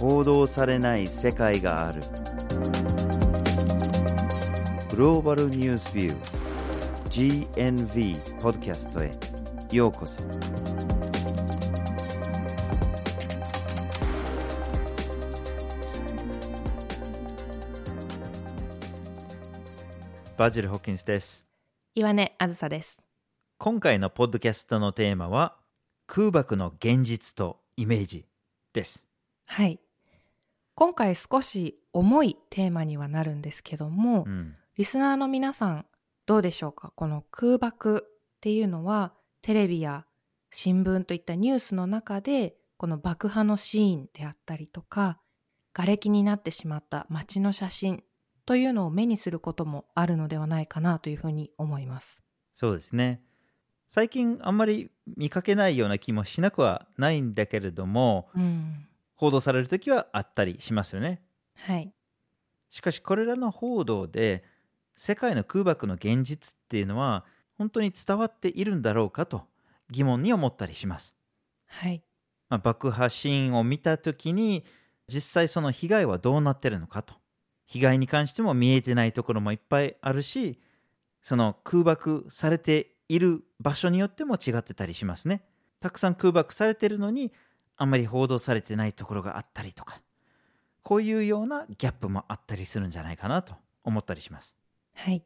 報道されない世界があるグローバルニュースビュー GNV ポッドキャストへようこそバジル・ホッキンスです岩根あずさです。今回のポッドキャストのテーマは空爆の現実とイメージですはい。今回少し重いテーマにはなるんですけども、うんリスナーの皆さんどうでしょうか？この空爆っていうのはテレビや新聞といったニュースの中でこの爆破のシーンであったりとか瓦礫になってしまった街の写真というのを目にすることもあるのではないかなというふうに思います。そうですね最近あんまり見かけないような気もしなくはないんだけれどもうん。報道される時はあったりしますよねはい。しかしこれらの報道で世界の空爆の現実っていうのは本当に伝わっているんだろうかと疑問に思ったりします、はい。まあ、爆破シーンを見た時に実際その被害はどうなってるのかと被害に関しても見えてないところもいっぱいあるしその空爆されている場所によっても違ってたりしますねたくさん空爆されてるのにあんまり報道されてないところがあったりとかこういうようなギャップもあったりするんじゃないかなと思ったりしますはい。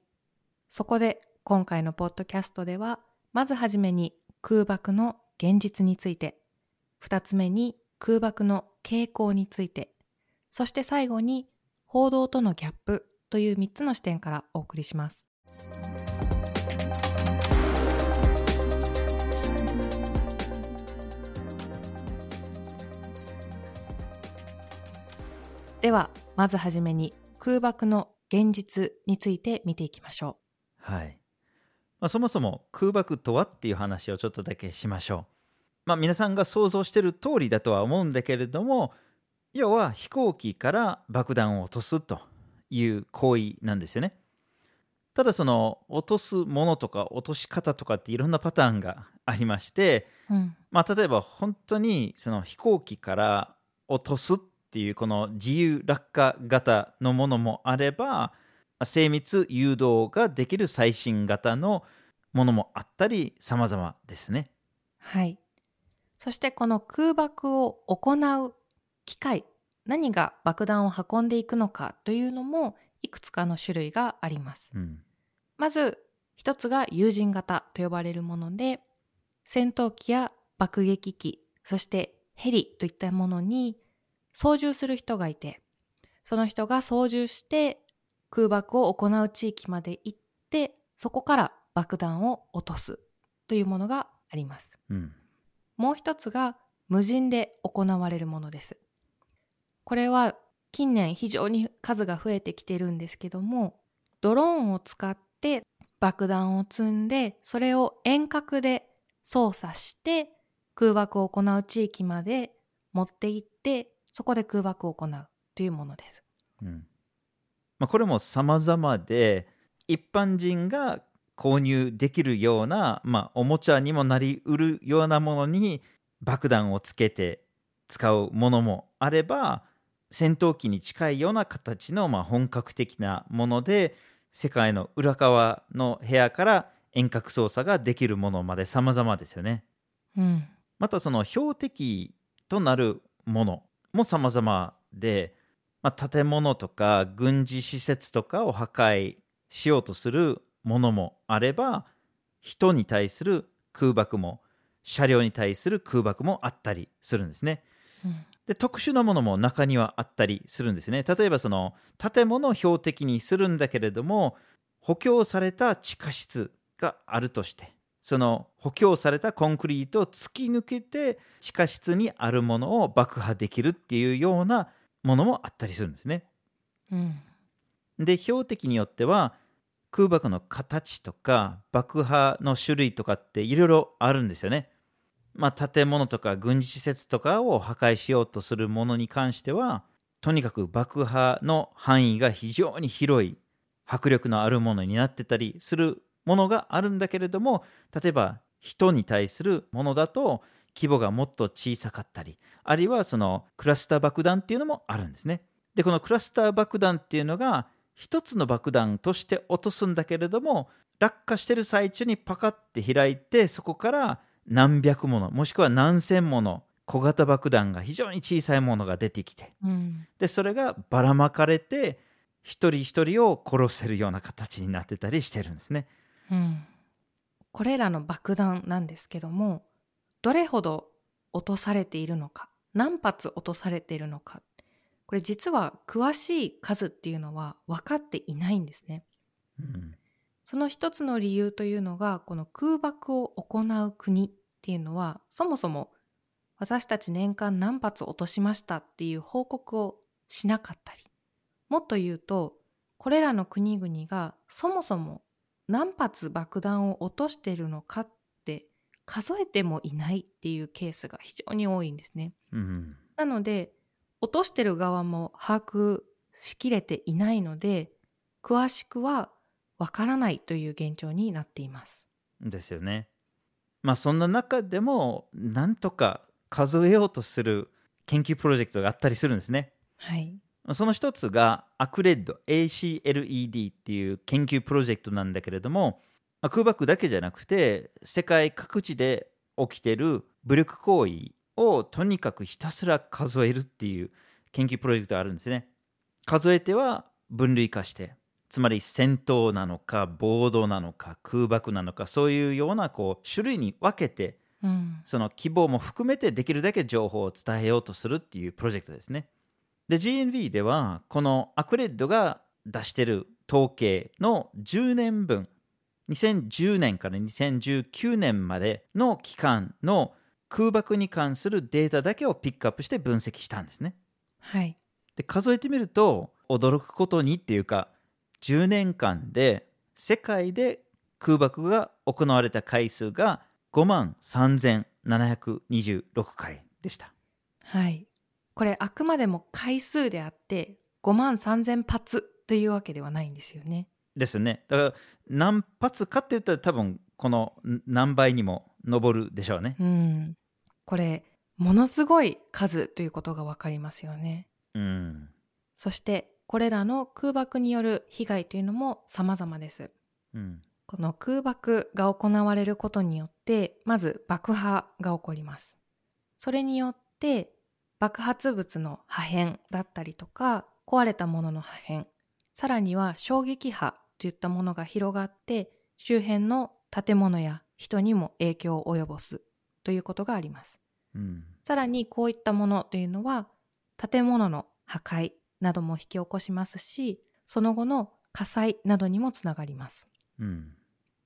そこで今回のポッドキャストでは、まずはじめに空爆の現実について、二つ目に空爆の傾向について、そして最後に報道とのギャップという三つの視点からお送りします。では、まずはじめに空爆の現実について見ていきましょはい、まあ、そもそも空爆とはっていう話をちょっとだけしましょうまあ皆さんが想像してる通りだとは思うんだけれども要は飛行機から爆弾を落とすという行為なんですよねただその落とすものとか落とし方とかっていろんなパターンがありましてう。うん。まあ例えば本当にその飛行機から落とすっていうこの自由落下型のものもあれば精密誘導ができる最新型のものもあったり様々ですね。はい。そしてこの空爆を行う機械、何が爆弾を運んでいくのかというのもいくつかの種類があります。うん。まず一つが有人型と呼ばれるもので、戦闘機や爆撃機、そしてヘリといったものに操縦する人がいて、その人が操縦して空爆を行う地域まで行って、そこから爆弾を落とすというものがあります。うん。もう一つが無人で行われるものです。これは近年非常に数が増えてきてるんですけども、ドローンを使って爆弾を積んで、それを遠隔で操作して空爆を行う地域まで持って行って、そこで空爆を行うというものです。うん。まあこれも様々で一般人が購入できるような、まあ、おもちゃにもなりうるようなものに爆弾をつけて使うものもあれば戦闘機に近いような形の、まあ、本格的なもので世界の裏側の部屋から遠隔操作ができるものまで様々ですよね。うん。またその標的となるものも様々で、まあ、建物とか軍事施設とかを破壊しようとするものもあれば人に対する空爆も車両に対する空爆もあったりするんですね。うん。で特殊なものも中にはあったりするんですね。例えばその建物を標的にするんだけれども補強された地下室があるとしてその補強されたコンクリートを突き抜けて地下室にあるものを爆破できるっていうようなものもあったりするんですね。うん。で標的によっては空爆の形とか爆破の種類とかっていろいろあるんですよね。まあ建物とか軍事施設とかを破壊しようとするものに関してはとにかく爆破の範囲が非常に広い迫力のあるものになってたりするものがあるんだけれども例えば人に対するものだと規模がもっと小さかったりあるいはそのクラスター爆弾っていうのもあるんですねでこのクラスター爆弾っていうのが一つの爆弾として落とすんだけれども落下してる最中にパカッて開いてそこから何百ものもしくは何千もの小型爆弾が非常に小さいものが出てきてうんでそれがばらまかれて一人一人を殺せるような形になってたりしてるんですね。うん、これらの爆弾なんですけどもどれほど落とされているのか何発落とされているのか。これ実は詳しい数っていうのは分かっていないんですね。うん。その一つの理由というのがこの空爆を行う国っていうのはそもそも私たち年間何発落としましたっていう報告をしなかったり。もっと言うとこれらの国々がそもそも何発爆弾を落としているのかって数えてもいないっていうケースが非常に多いんですね。うんなので落としてる側も把握しきれていないので詳しくはわからないという現状になっています。ですよね。まあそんな中でもなんとか数えようとする研究プロジェクトがあったりするんですね。はい。その一つがアクレッド ACLED っていう研究プロジェクトなんだけれどもまあ空爆だけじゃなくて世界各地で起きてる武力行為をとにかくひたすら数えるっていう研究プロジェクトがあるんですね。数えては分類化してつまり戦闘なのか暴動なのか空爆なのかそういうようなこう種類に分けてうん。その希望も含めてできるだけ情報を伝えようとするっていうプロジェクトですね。で GNV ではこのアクレッドが出してる統計の10年分2010年から2019年までの期間の空爆に関するデータだけをピックアップして分析したんですね。はい。で数えてみると驚くことにっていうか10年間で世界で空爆が行われた回数が5万3726回でした。はい。これあくまでも回数であって5万3000発というわけではないんですよね。ですね。だから何発かって言ったら多分このん何倍にも上るでしょうね。うん。これものすごい数ということがわかりますよね。うん。そしてこれらの空爆による被害というのも様々です。うん。この空爆が行われることによってまず爆破が起こります。それによって爆発物の破片だったりとか壊れたものの破片さらには衝撃波といったものが広がって周辺の建物や人にも影響を及ぼすということがあります。うん。さらにこういったものというのは建物の破壊なども引き起こしますしその後の火災などにもつながります。うん。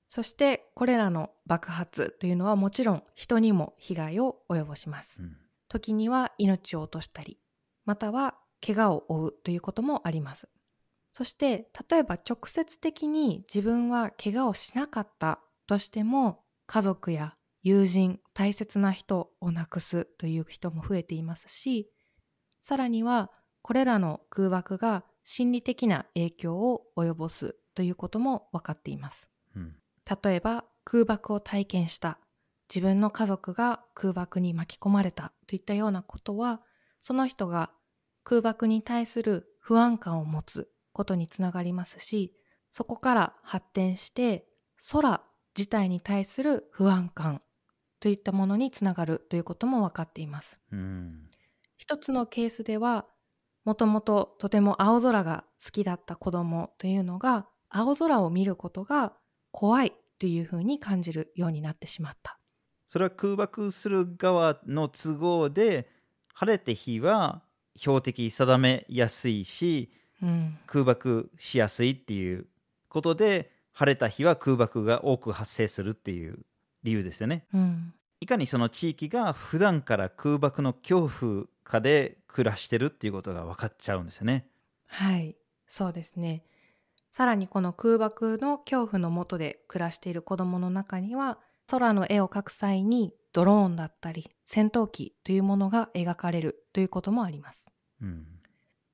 そしてこれらの爆発というのはもちろん人にも被害を及ぼしますう。ん。時には命を落としたり、または怪我を負うということもあります。そして例えば直接的に自分は怪我をしなかったとしても家族や友人、大切な人を亡くすという人も増えていますし、さらにはこれらの空爆が心理的な影響を及ぼすということも分かっています。うん。例えば空爆を体験した自分の家族が空爆に巻き込まれたといったようなことはその人が空爆に対する不安感を持つことにつながりますしそこから発展して空自体に対する不安感といったものにつながるということも分かっています。一つのケースではもともととても青空が好きだった子供というのが青空を見ることが怖いというふうに感じるようになってしまった。それは空爆する側の都合で晴れて日は標的定めやすいしうん、空爆しやすいっていうことで晴れた日は空爆が多く発生するっていう理由ですよね。うん、いかにその地域が普段から空爆の恐怖下で暮らしてるっていうことが分かっちゃうんですよね。はい、そうですね。さらにこの空爆の恐怖の下で暮らしている子供の中には空の絵を描く際にドローンだったり戦闘機というものが描かれるということもあります。うん。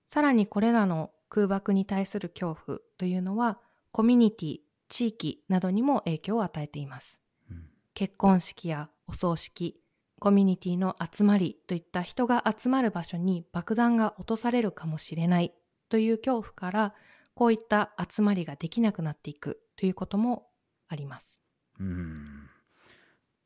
さらにこれらの空爆に対する恐怖というのはコミュニティ、地域などにも影響を与えています。うん結婚式やお葬式、コミュニティの集まりといった人が集まる場所に爆弾が落とされるかもしれないという恐怖からこういった集まりができなくなっていくということもあります。うん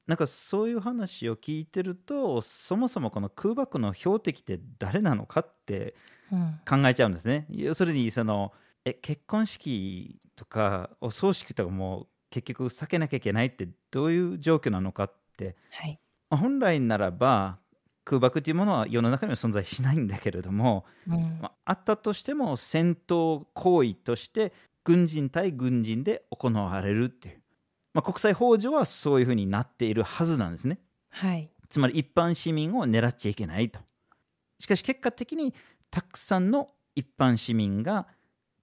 なんかそういう話を聞いてるとそもそもこの空爆の標的って誰なのかってうん、考えちゃうんですね。要するにそのえ結婚式とかお葬式とかも結局避けなきゃいけないってどういう状況なのかって、はい。まあ本来ならば空爆というものは世の中には存在しないんだけれども、うんまあ、あったとしても戦闘行為として軍人対軍人で行われるっていう、まあ、国際法上はそういうふうになっているはずなんですね。はい。つまり一般市民を狙っちゃいけないと。しかし結果的にたくさんの一般市民が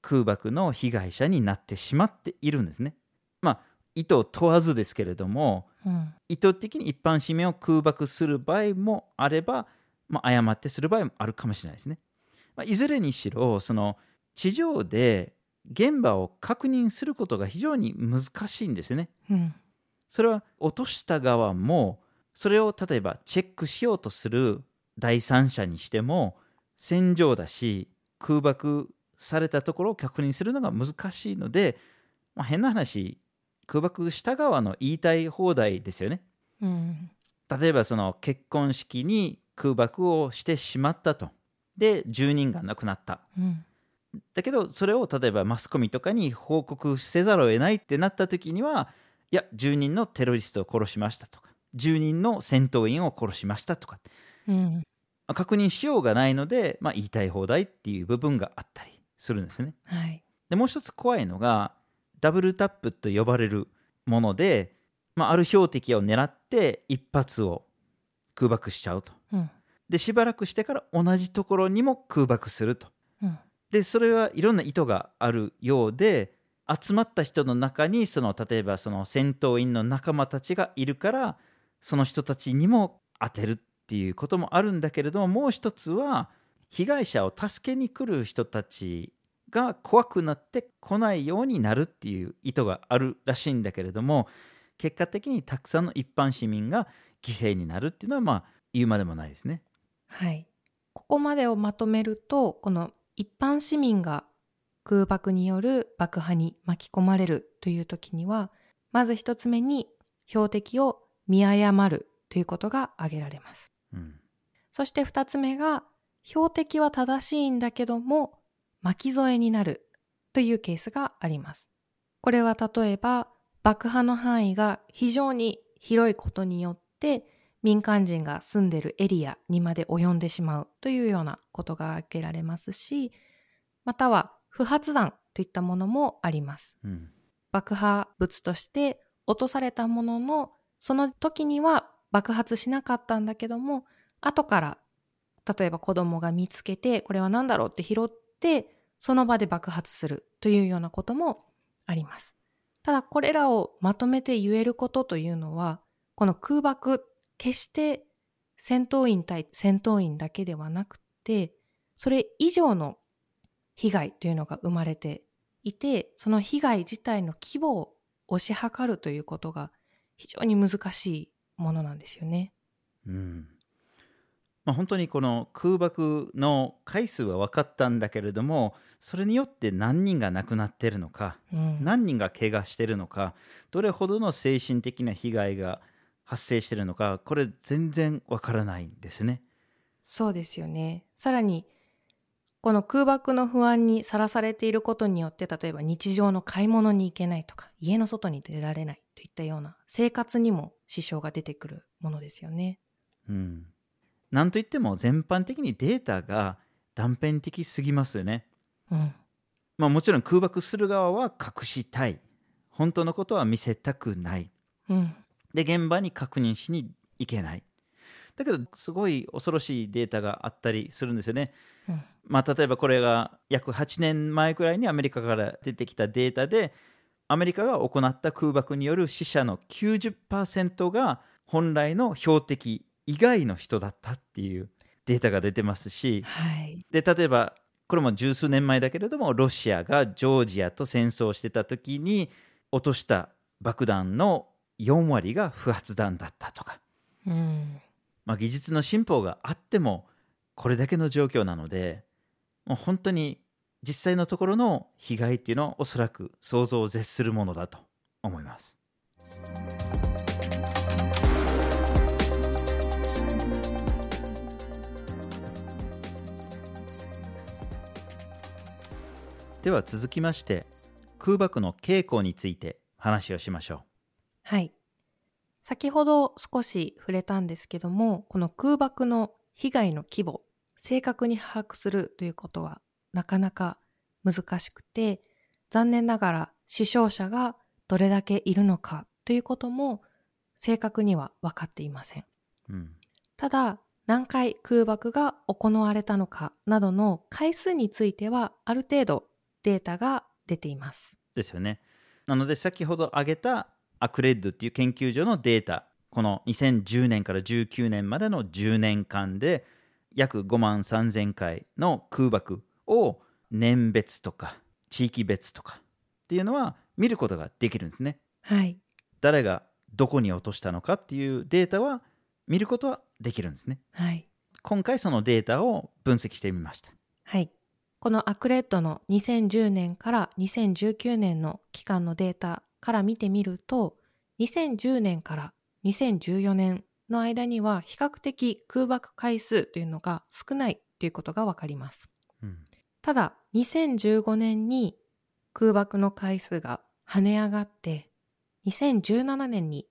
空爆の被害者になってしまっているんですね。まあ意図を問わずですけれどもうん。意図的に一般市民を空爆する場合もあれば、まあ、誤ってする場合もあるかもしれないですね。まあ、いずれにしろその地上で現場を確認することが非常に難しいんですよね。うん。それは落とした側もそれを例えばチェックしようとする第三者にしても戦場だし空爆されたところを確認するのが難しいので、まあ、変な話空爆した側の言いたい放題ですよね。うん。例えばその結婚式に空爆をしてしまったと。で10人が亡くなった。うん。だけどそれを例えばマスコミとかに報告せざるを得ないってなった時にはいや10人のテロリストを殺しましたとか10人の戦闘員を殺しましたとかうん。まあ確認しようがないので、まあ、言いたい放題っていう部分があったりするんですよね。はい。でもう一つ怖いのがダブルタップと呼ばれるもので、まあ、ある標的を狙って一発を空爆しちゃうと。うん。でしばらくしてから同じところにも空爆すると。でそれはいろんな意図があるようで集まった人の中にその例えばその戦闘員の仲間たちがいるからその人たちにも当てるっていうこともあるんだけれどももう一つは被害者を助けに来る人たちが怖くなって来ないようになるっていう意図があるらしいんだけれども結果的にたくさんの一般市民が犠牲になるっていうのはまあ言うまでもないですね。はい。ここまでをまとめると、この一般市民が空爆による爆破に巻き込まれるという時には、まず一つ目に標的を見誤るということが挙げられます。うんそして二つ目が、標的は正しいんだけども、巻き添えになるというケースがあります。これは例えば、爆破の範囲が非常に広いことによって、民間人が住んでるエリアにまで及んでしまうというようなことが挙げられますし、または不発弾といったものもあります。うん爆破物として落とされたもののその時には爆発しなかったんだけども後から例えば子供が見つけてこれは何だろうって拾ってその場で爆発するというようなこともありますただこれらをまとめて言えることというのはこの空爆決して戦闘員対戦闘員だけではなくてそれ以上の被害というのが生まれていてその被害自体の規模を推し量るということが非常に難しいものなんですよね。うんまあ、本当にこの空爆の回数は分かったんだけれどもそれによって何人が亡くなっているのかうん、何人が怪我しているのかどれほどの精神的な被害が発生しているのかこれ全然分からないんですね。そうですよね。さらにこの空爆の不安にさらされていることによって例えば日常の買い物に行けないとか家の外に出られないといったような生活にも支障が出てくるものですよね。うん、なんといっても全般的にデータが断片的すぎますよね。うん、まあ、もちろん空爆する側は隠したい本当のことは見せたくないうん、で現場に確認しに行けない。だけどすごい恐ろしいデータがあったりするんですよね、うんまあ、例えばこれが約8年前くらいにアメリカから出てきたデータでアメリカが行った空爆による死者の90%が本来の標的以外の人だったっていうデータが出てますし。はい。で例えばこれも十数年前だけれどもロシアがジョージアと戦争してた時に落とした爆弾の4割が不発弾だったとか。うん、まあ、技術の進歩があってもこれだけの状況なのでもう本当に実際のところの被害っていうのはおそらく想像を絶するものだと思います。では続きまして空爆の傾向について話をしましょはい。先ほど少し触れたんですけども、この空爆の被害の規模、正確に把握するということはなかなか難しくて、残念ながら死傷者がどれだけいるのかということも正確には分かっていません。う。うん。ただ、何回空爆が行われたのかなどの回数についてはある程度データが出ています。ですよね。なので先ほど挙げたアクレッドっていう研究所のデータ、この2010年から19年までの10年間で約5万3000回の空爆を年別とか地域別とかっていうのは見ることができるんですね。はい。誰がどこに落としたのかっていうデータは見ることはできるんですね。はい。今回そのデータを分析してみました。はい。このアクレットの2010年から2019年の期間のデータから見てみると、2010年から2014年の間には比較的空爆回数というのが少ないということがわかります。うん。ただ、2015年に空爆の回数が跳ね上がって、2017年に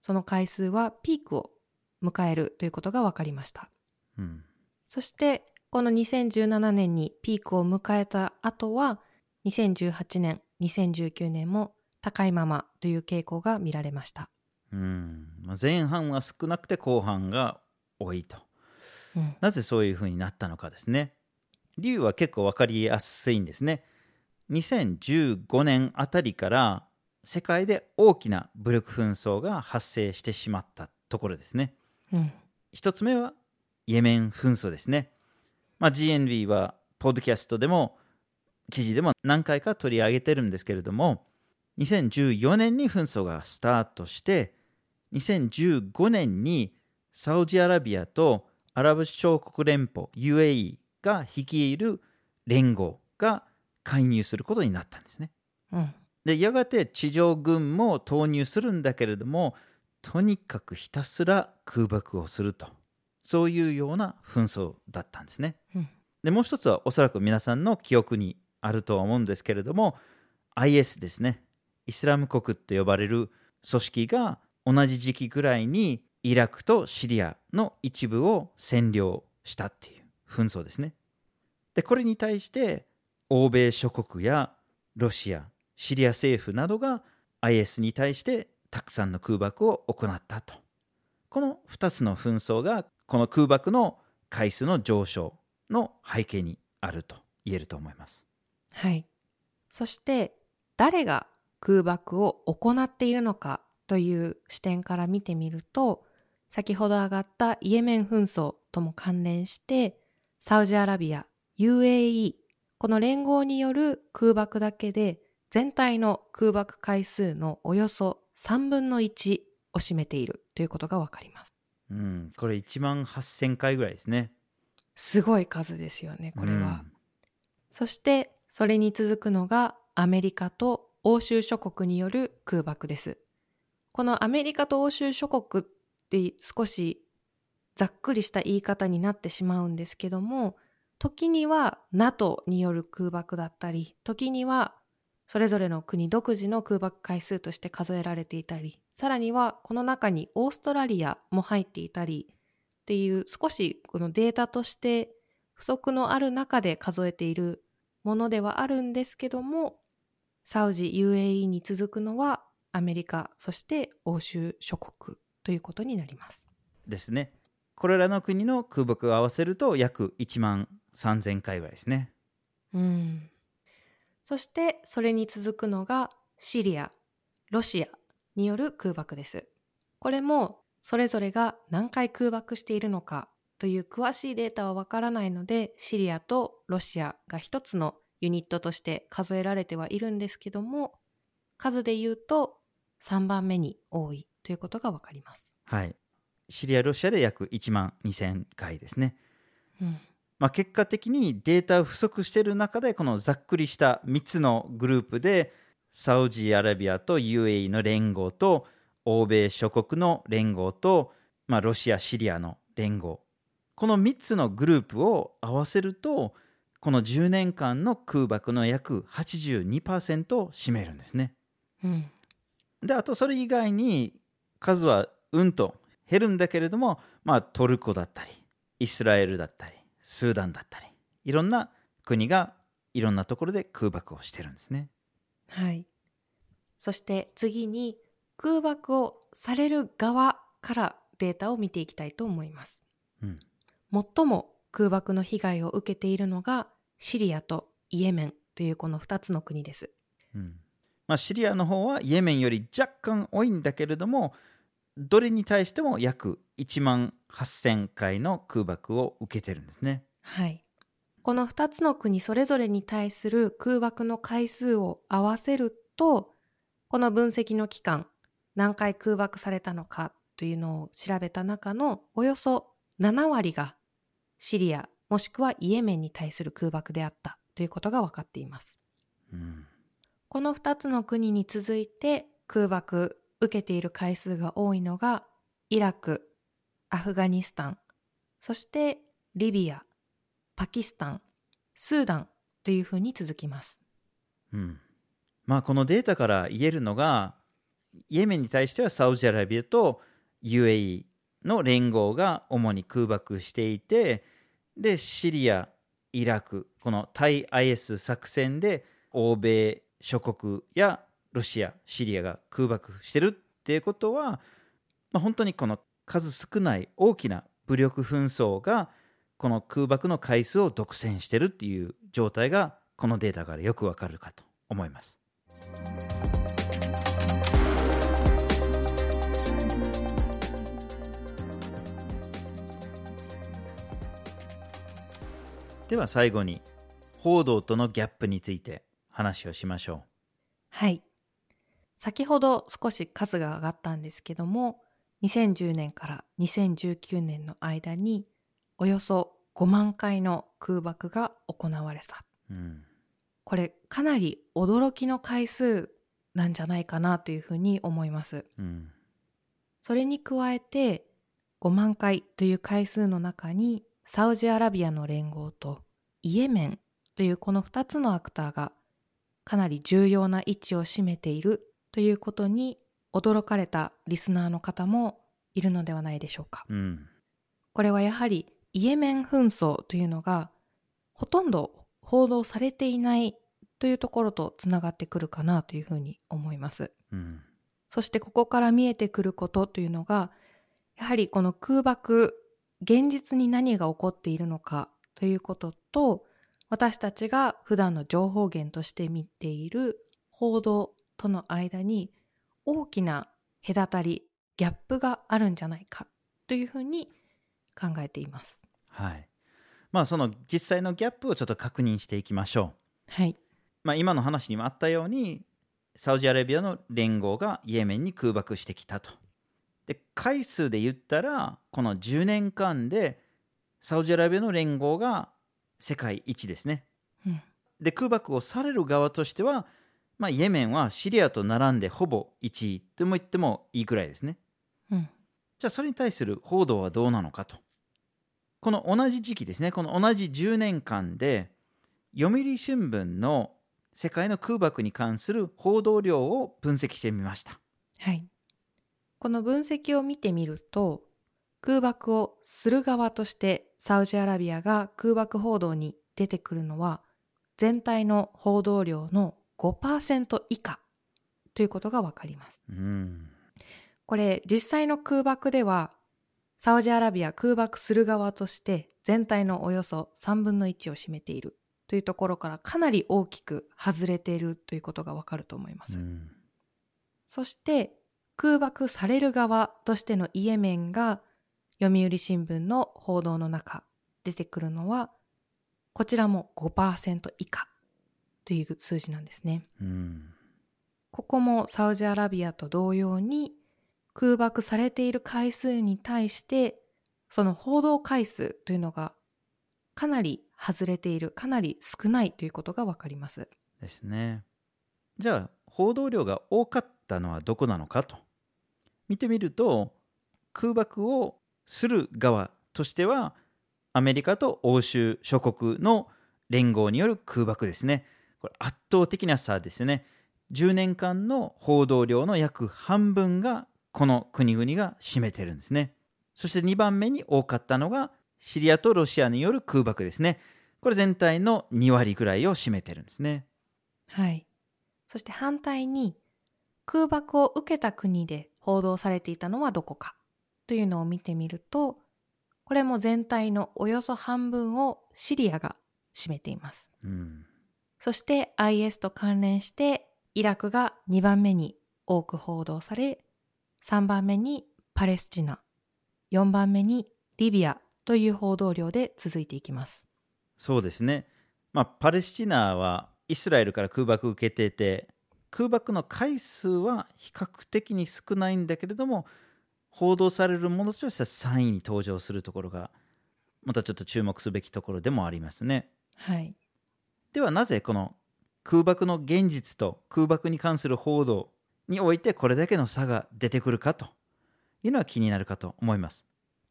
その回数はピークを迎えるということが分かりました。うん。そして、この2017年にピークを迎えた後は、2018年、2019年も高いままという傾向が見られました。うん。まあ前半は少なくて後半が多いと。うん。なぜそういうふうになったのかですね。理由は結構わかりやすいんですね。2015年あたりから世界で大きな武力紛争が発生してしまったところですね。うん。一つ目はイエメン紛争ですね。まあ、GNV はポッドキャストでも記事でも何回か取り上げてるんですけれども2014年に紛争がスタートして2015年にサウジアラビアとアラブ首長国連邦 UAE が率いる連合が介入することになったんですね。うん。でやがて地上軍も投入するんだけれどもとにかくひたすら空爆をするとそういうような紛争だったんですね。うん。でもう一つはおそらく皆さんの記憶にあるとは思うんですけれども IS ですねイスラム国って呼ばれる組織が同じ時期ぐらいにイラクとシリアの一部を占領したっていう紛争ですね。でこれに対して欧米諸国やロシアシリア政府などが IS に対してたくさんの空爆を行ったとこの2つの紛争がこの空爆の回数の上昇の背景にあると言えると思います。はい。そして、誰が空爆を行っているのかという視点から見てみると、先ほど上がったイエメン紛争とも関連して、サウジアラビア、UAE、この連合による空爆だけで、全体の空爆回数のおよそ3分の1を占めているということがわかります。うん、これ1万8000回ぐらいですね。すごい数ですよね、これは。うんそして、それに続くのがアメリカと欧州諸国による空爆です。このアメリカと欧州諸国って少しざっくりした言い方になってしまうんですけども、時には NATO による空爆だったり、時にはそれぞれの国独自の空爆回数として数えられていたり、さらにはこの中にオーストラリアも入っていたりっていう少しこのデータとして不足のある中で数えているものではあるんですけども、サウジ UAE に続くのはアメリカ、そして欧州諸国ということになります。ですね。これらの国の空爆を合わせると約1万3000回ぐらいですね。うん。そしてそれに続くのがシリア、ロシアによる空爆です。これもそれぞれが何回空爆しているのかという詳しいデータはわからないので、シリアとロシアが一つのユニットとして数えられてはいるんですけども、数で言うと3番目に多いということがわかります。はい。シリア、ロシアで約1万2000回ですね。うんまあ、結果的にデータ不足している中でこのざっくりした3つのグループでサウジアラビアと UAE の連合と欧米諸国の連合と、まあ、ロシアシリアの連合この3つのグループを合わせるとこの10年間の空爆の約82%を占めるんですね。うんであとそれ以外に数はうんと減るんだけれども、まあ、トルコだったりイスラエルだったりスーダンだったりいろんな国がいろんなところで空爆をしてるんですね。はい。そして次に空爆をされる側からデータを見ていきたいと思います。うん最も空爆の被害を受けているのがシリアとイエメンというこの2つの国です。うんまあ、シリアの方はイエメンより若干多いんだけれどもどれに対しても約1万8000回の空爆を受けてるんですね。はい。この2つの国それぞれに対する空爆の回数を合わせると、この分析の期間、何回空爆されたのかというのを調べた中のおよそ7割がシリアもしくはイエメンに対する空爆であったということが分かっています。うんこの2つの国に続いて空爆受けている回数が多いのがイラク、アフガニスタン、そしてリビア、パキスタン、スーダンというふうに続きます。うんまあ、このデータから言えるのがイエメンに対してはサウジアラビアと UAE の連合が主に空爆していてでシリアイラクこの対 IS 作戦で欧米諸国やロシアシリアが空爆してるっていうことは、まあ、本当にこの数少ない大きな武力紛争がこの空爆の回数を独占してるっていう状態がこのデータからよくわかるかと思います。では最後に報道とのギャップについて話をしましょはい。先ほど少し数が上がったんですけども、2010年から2019年の間におよそ5万回の空爆が行われた。う。うんこれかなり驚きの回数なんじゃないかなというふうに思います。うんそれに加えて5万回という回数の中にサウジアラビアの連合とイエメンというこの2つのアクターがかなり重要な位置を占めているということに驚かれたリスナーの方もいるのではないでしょうか。うんこれはやはりイエメン紛争というのがほとんど報道されていないというところとつながってくるかなというふうに思います。うんそしてここから見えてくることというのがやはりこの空爆現実に何が起こっているのかということと私たちが普段の情報源として見ている報道との間に大きな隔たりギャップがあるんじゃないかというふうに考えています。はいまあその実際のギャップをちょっと確認していきましょう。はい。まあ、今の話にもあったようにサウジアラビアの連合がイエメンに空爆してきたと。で回数で言ったらこの10年間でサウジアラビアの連合が世界一ですね。うんで空爆をされる側としては、まあ、イエメンはシリアと並んでほぼ1位とも言ってもいいくらいですね。うん。じゃあそれに対する報道はどうなのかと。この同じ時期ですね、この同じ10年間で、読売新聞の世界の空爆に関する報道量を分析してみました。はい。この分析を見てみると、空爆をする側としてサウジアラビアが空爆報道に出てくるのは、全体の報道量の5%以下ということがわかります。うん。これ、実際の空爆では、サウジアラビア空爆する側として全体のおよそ3分の1を占めているというところからかなり大きく外れているということがわかると思います。うんそして空爆される側としてのイエメンが読売新聞の報道の中出てくるのはこちらも5%以下という数字なんですね。うん。ここもサウジアラビアと同様に空爆されている回数に対してその報道回数というのがかなり外れているかなり少ないということがわかりますですね。じゃあ報道量が多かったのはどこなのかと見てみると空爆をする側としてはアメリカと欧州諸国の連合による空爆ですね。これ圧倒的な差ですね。10年間の報道量の約半分がこの国々が占めてるんですね。そして2番目に多かったのがシリアとロシアによる空爆ですね。これ全体の2割ぐらいを占めてるんですね。はい。そして反対に空爆を受けた国で報道されていたのはどこかというのを見てみると、これも全体のおよそ半分をシリアが占めています。うん。そして IS と関連してイラクが2番目に多く報道され、3番目にパレスチナ、4番目にリビアという報道量で続いていきます。そうですね。まあ、パレスチナはイスラエルから空爆を受けていて、空爆の回数は比較的に少ないんだけれども、報道されるものとしては3位に登場するところが、またちょっと注目すべきところでもありますね。はい。ではなぜこの空爆の現実と空爆に関する報道においてこれだけの差が出てくるかというのは気になるかと思います。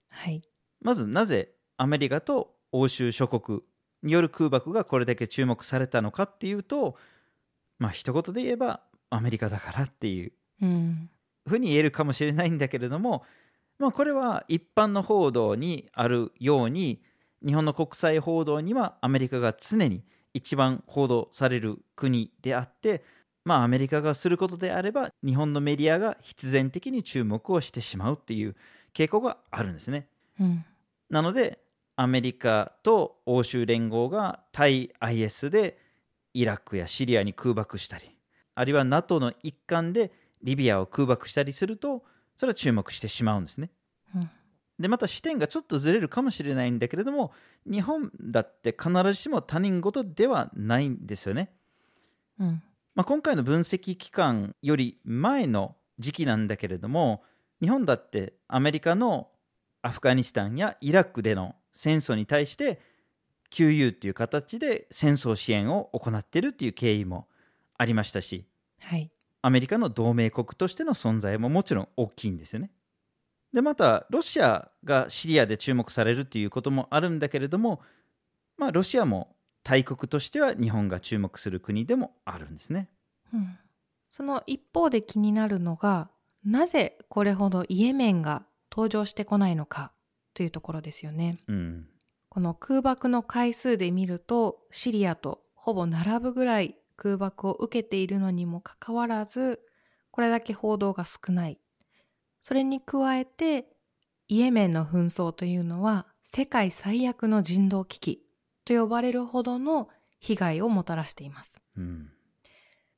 はい。まずなぜアメリカと欧州諸国による空爆がこれだけ注目されたのかっていうとまあ一言で言えばアメリカだからっていううん。ふうに言えるかもしれないんだけれどもまあこれは一般の報道にあるように日本の国際報道にはアメリカが常に一番報道される国であってまあアメリカがすることであれば日本のメディアが必然的に注目をしてしまうっていう傾向があるんですね。うん。なのでアメリカと欧州連合が対 IS でイラクやシリアに空爆したりあるいは NATO の一環でリビアを空爆したりするとそれは注目してしまうんですね。うんでまた視点がちょっとずれるかもしれないんだけれども日本だって必ずしも他人事ではないんですよね。うん。まあ、今回の分析期間より前の時期なんだけれども日本だってアメリカのアフガニスタンやイラクでの戦争に対して給油っていう形で戦争支援を行っているっていう経緯もありましたしはい。アメリカの同盟国としての存在ももちろん大きいんですよね。でまたロシアがシリアで注目されるっていうこともあるんだけれどもまあロシアも大国としては日本が注目する国でもあるんですね。うん。その一方で気になるのが、なぜこれほどイエメンが登場してこないのかというところですよね。うんこの空爆の回数で見ると、シリアとほぼ並ぶぐらい空爆を受けているのにもかかわらず、これだけ報道が少ない。それに加えて、イエメンの紛争というのは世界最悪の人道危機と呼ばれるほどの被害をもたらしています。うん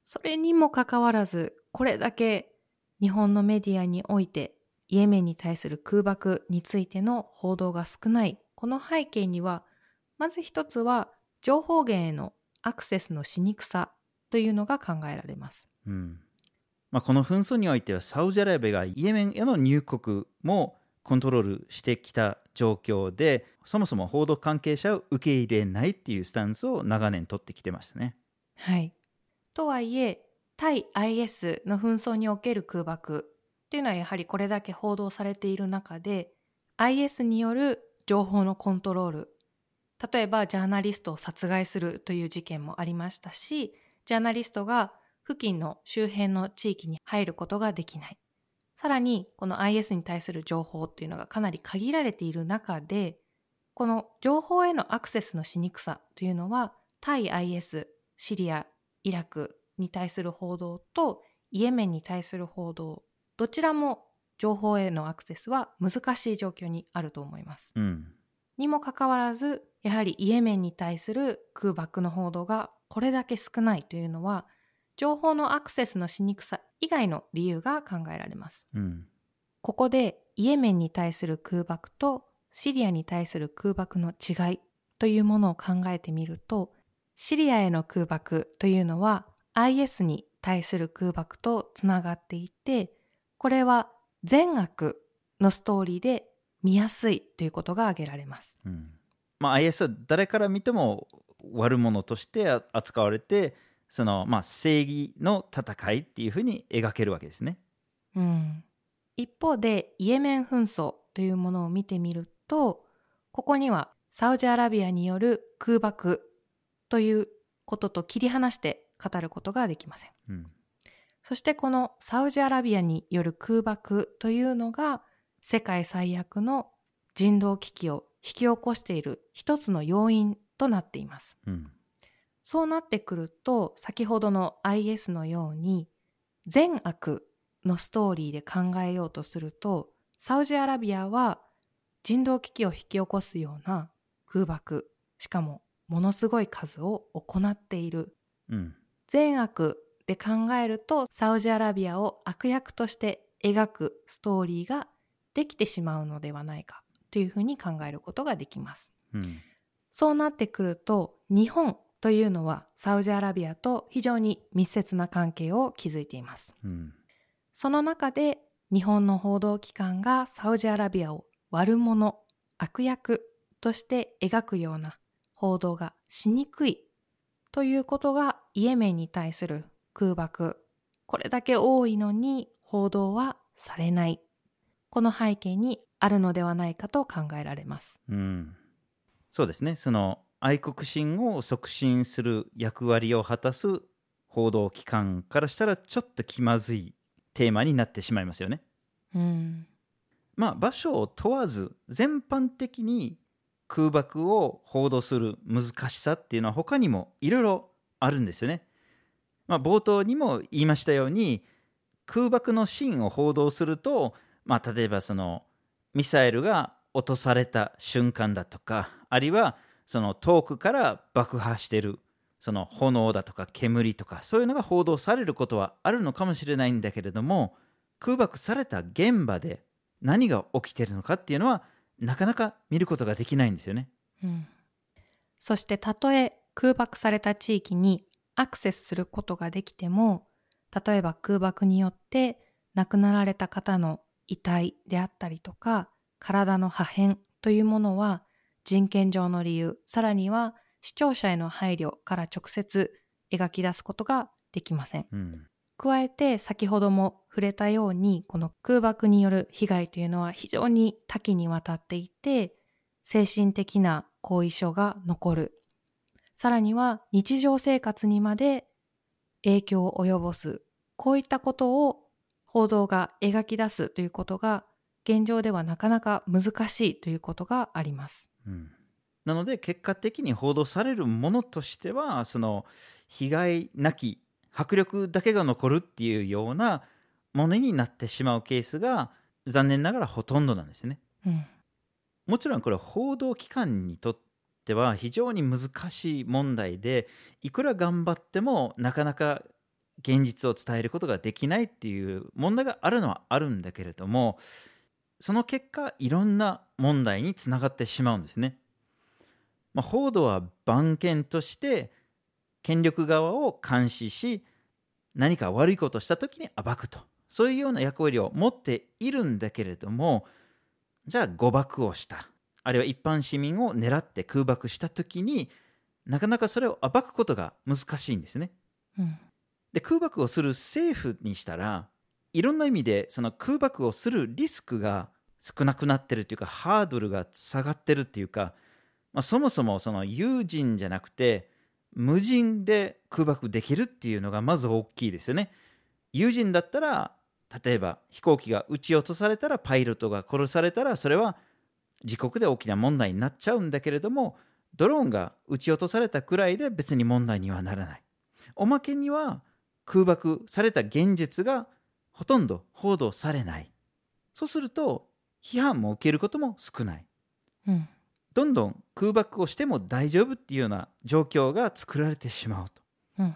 それにもかかわらず、これだけ日本のメディアにおいて、イエメンに対する空爆についての報道が少ない、この背景には、まず一つは、情報源へのアクセスのしにくさというのが考えられます。うんまあ、この紛争においてはサウジアラビアがイエメンへの入国もコントロールしてきた状況でそもそも報道関係者を受け入れないっていうスタンスを長年取ってきてましたね。はい。とはいえ、対 IS の紛争における空爆っていうのはやはりこれだけ報道されている中で、IS による情報のコントロール、例えばジャーナリストを殺害するという事件もありましたし、ジャーナリストが付近の周辺の地域に入ることができない。さらに、この IS に対する情報っていうのがかなり限られている中で、この情報へのアクセスのしにくさというのは、対 IS、シリア、イラクに対する報道とイエメンに対する報道、どちらも情報へのアクセスは難しい状況にあると思います。うんにもかかわらず、やはりイエメンに対する空爆の報道がこれだけ少ないというのは、情報のアクセスのしにくさ以外の理由が考えられます。うんここでイエメンに対する空爆とシリアに対する空爆の違いというものを考えてみると、シリアへの空爆というのは IS に対する空爆とつながっていて、これは善悪のストーリーで見やすいということが挙げられます。うんまあ、IS は誰から見ても悪者として扱われてその、まあ、正義の戦いっていうふうに描けるわけですね。うん、一方でイエメン紛争というものを見てみるとここにはサウジアラビアによる空爆ということと切り離して語ることができません。うんそしてこのサウジアラビアによる空爆というのが世界最悪の人道危機を引き起こしている一つの要因となっています。うん。そうなってくると先ほどの IS のように善悪のストーリーで考えようとするとサウジアラビアは人道危機を引き起こすような空爆しかもものすごい数を行っている。うん。善悪で考えるとサウジアラビアを悪役として描くストーリーができてしまうのではないかというふうに考えることができます。うんそうなってくると日本というのはサウジアラビアと非常に密接な関係を築いています。うんその中で日本の報道機関がサウジアラビアを悪者、悪役として描くような報道がしにくいということがイエメンに対する空爆、これだけ多いのに報道はされない。この背景にあるのではないかと考えられます。うんそうですねその愛国心を促進する役割を果たす報道機関からしたらちょっと気まずいテーマになってしまいますよね。うん。まあ場所を問わず全般的に空爆を報道する難しさっていうのは他にもいろいろあるんですよね。まあ冒頭にも言いましたように空爆のシーンを報道すると、まあ、例えばそのミサイルが落とされた瞬間だとかあるいはその遠くから爆破してるその炎だとか煙とかそういうのが報道されることはあるのかもしれないんだけれども空爆された現場で何が起きてるのかっていうのはなかなか見ることができないんですよね。うんそしてたとえ空爆された地域にアクセスすることができても例えば空爆によって亡くなられた方の遺体であったりとか体の破片というものは人権上の理由さらには視聴者への配慮から直接描き出すことができません。うん加えて先ほども触れたようにこの空爆による被害というのは非常に多岐にわたっていて精神的な後遺症が残るさらには日常生活にまで影響を及ぼすこういったことを報道が描き出すということが現状ではなかなか難しいということがあります。うんなので結果的に報道されるものとしてはその被害なき迫力だけが残るっていうようなものになってしまうケースが残念ながらほとんどなんですよね。うんもちろんこれ報道機関にとっては非常に難しい問題でいくら頑張ってもなかなか現実を伝えることができないっていう問題があるのはあるんだけれどもその結果いろんな問題につながってしまうんですね。まあ、報道は番犬として権力側を監視し何か悪いことをした時に暴くとそういうような役割を持っているんだけれどもじゃあ誤爆をしたあるいは一般市民を狙って空爆した時になかなかそれを暴くことが難しいんですね。うんで空爆をする政府にしたらいろんな意味でその空爆をするリスクが少なくなってるっていうかハードルが下がってるっていうか、まあ、そもそもその有人じゃなくて無人で空爆できるっていうのがまず大きいですよね。有人だったら例えば飛行機が撃ち落とされたらパイロットが殺されたらそれは自国で大きな問題になっちゃうんだけれどもドローンが撃ち落とされたくらいで別に問題にはならない。おまけには空爆された現実がほとんど報道されない。そうすると批判も受けることも少ない。うんどんどん空爆をしても大丈夫っていうような状況が作られてしまうと。うん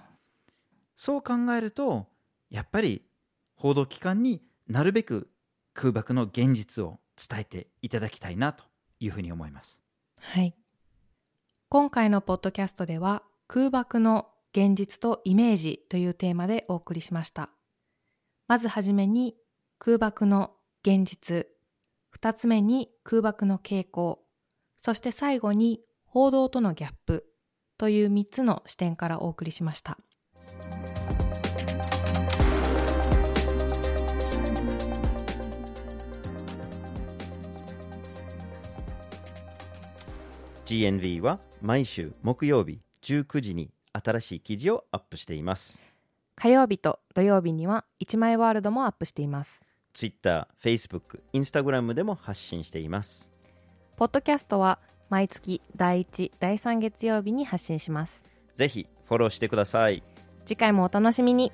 そう考えるとやっぱり報道機関になるべく空爆の現実を伝えていただきたいなというふうに思います。はい。今回のポッドキャストでは空爆の現実とイメージというテーマでお送りしました。まずはじめに空爆の現実2つ目に空爆の傾向そして最後に報道とのギャップという3つの視点からお送りしました。GNV は毎週木曜日19時に新しい記事をアップしています。火曜日と土曜日には1枚ワールドもアップしています。Twitter、Facebook、Instagram でも発信しています。ポッドキャストは毎月第1、第3月曜日に発信します。ぜひフォローしてください。次回もお楽しみに。